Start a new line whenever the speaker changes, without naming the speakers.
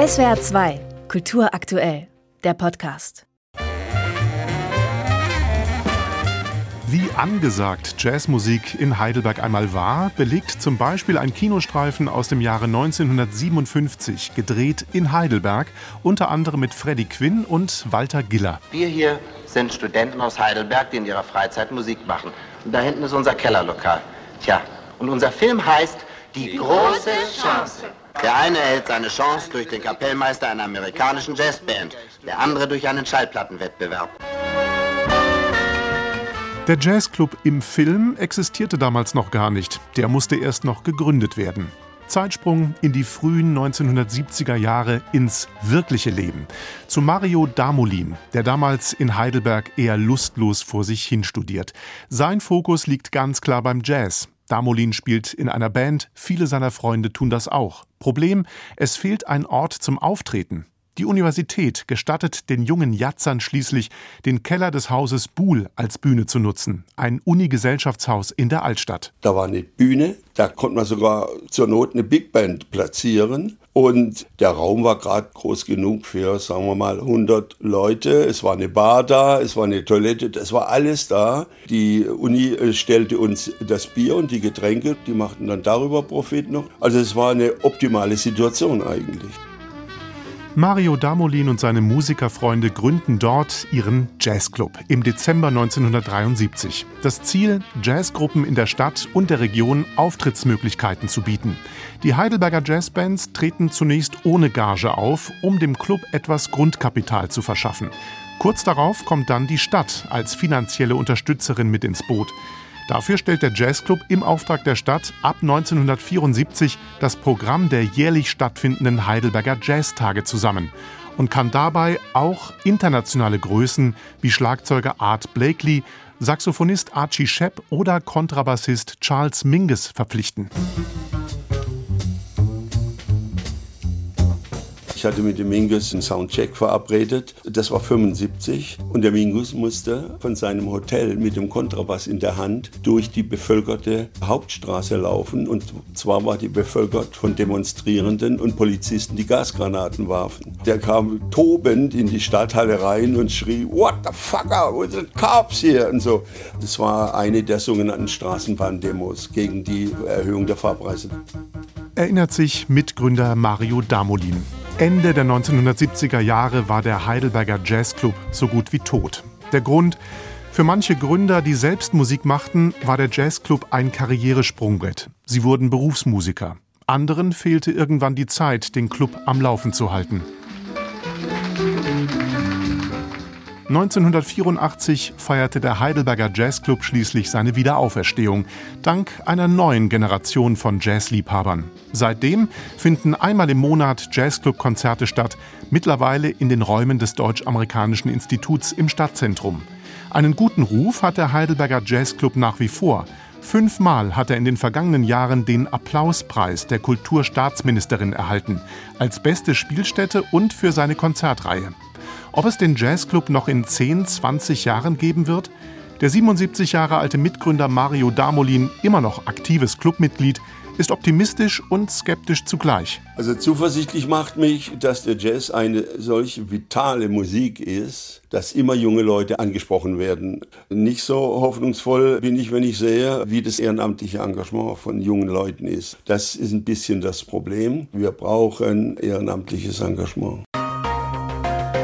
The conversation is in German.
SWR 2, Kultur aktuell, der Podcast.
Wie angesagt Jazzmusik in Heidelberg einmal war, belegt zum Beispiel ein Kinostreifen aus dem Jahre 1957, gedreht in Heidelberg, unter anderem mit Freddie Quinn und Walter Giller.
Wir hier sind Studenten aus Heidelberg, die in ihrer Freizeit Musik machen. Und da hinten ist unser Kellerlokal. Tja, und unser Film heißt Die, große Chance. Der eine erhält seine Chance durch den Kapellmeister einer amerikanischen Jazzband, der andere durch einen Schallplattenwettbewerb.
Der Jazzclub im Film existierte damals noch gar nicht. Der musste erst noch gegründet werden. Zeitsprung in die frühen 1970er Jahre ins wirkliche Leben. Zu Mario Damolin, der damals in Heidelberg eher lustlos vor sich hin studiert. Sein Fokus liegt ganz klar beim Jazz. Damolin spielt in einer Band, viele seiner Freunde tun das auch. Problem, es fehlt ein Ort zum Auftreten. Die Universität gestattet den jungen Jatzern schließlich, den Keller des Hauses Buhl als Bühne zu nutzen, ein Unigesellschaftshaus in der Altstadt.
Da war eine Bühne, da konnte man sogar zur Not eine Big Band platzieren. Und der Raum war gerade groß genug für, sagen wir mal, 100 Leute. Es war eine Bar da, es war eine Toilette, es war alles da. Die Uni äh, stellte uns das Bier und die Getränke, die machten dann darüber Profit noch. Also es war eine optimale Situation eigentlich.
Mario Damolin und seine Musikerfreunde gründen dort ihren Jazzclub im Dezember 1973. Das Ziel, Jazzgruppen in der Stadt und der Region Auftrittsmöglichkeiten zu bieten. Die Heidelberger Jazzbands treten zunächst ohne Gage auf, um dem Club etwas Grundkapital zu verschaffen. Kurz darauf kommt dann die Stadt als finanzielle Unterstützerin mit ins Boot. Dafür stellt der Jazzclub im Auftrag der Stadt ab 1974 das Programm der jährlich stattfindenden Heidelberger Jazztage zusammen und kann dabei auch internationale Größen wie Schlagzeuger Art Blakely, Saxophonist Archie Shepp oder Kontrabassist Charles Mingus verpflichten.
Ich hatte mit dem Mingus einen Soundcheck verabredet. Das war 75 und der Mingus musste von seinem Hotel mit dem Kontrabass in der Hand durch die bevölkerte Hauptstraße laufen. Und zwar war die bevölkert von Demonstrierenden und Polizisten, die Gasgranaten warfen. Der kam tobend in die Stadthalle rein und schrie, What the fucker, wo sind Cops hier? Und so. Das war eine der sogenannten Straßenbahndemos gegen die Erhöhung der Fahrpreise.
Erinnert sich Mitgründer Mario Damolin. Ende der 1970er Jahre war der Heidelberger Jazzclub so gut wie tot. Der Grund? Für manche Gründer, die selbst Musik machten, war der Jazzclub ein Karrieresprungbrett. Sie wurden Berufsmusiker. Anderen fehlte irgendwann die Zeit, den Club am Laufen zu halten. 1984 feierte der Heidelberger Jazzclub schließlich seine Wiederauferstehung, dank einer neuen Generation von Jazzliebhabern. Seitdem finden einmal im Monat Jazzclub-Konzerte statt, mittlerweile in den Räumen des Deutsch-Amerikanischen Instituts im Stadtzentrum. Einen guten Ruf hat der Heidelberger Jazzclub nach wie vor. Fünfmal hat er in den vergangenen Jahren den Applauspreis der Kulturstaatsministerin erhalten, als beste Spielstätte und für seine Konzertreihe. Ob es den Jazzclub noch in 10, 20 Jahren geben wird? Der 77 Jahre alte Mitgründer Mario Damolin, immer noch aktives Clubmitglied, ist optimistisch und skeptisch zugleich.
Also zuversichtlich macht mich, dass der Jazz eine solch vitale Musik ist, dass immer junge Leute angesprochen werden. Nicht so hoffnungsvoll bin ich, wenn ich sehe, wie das ehrenamtliche Engagement von jungen Leuten ist. Das ist ein bisschen das Problem. Wir brauchen ehrenamtliches Engagement.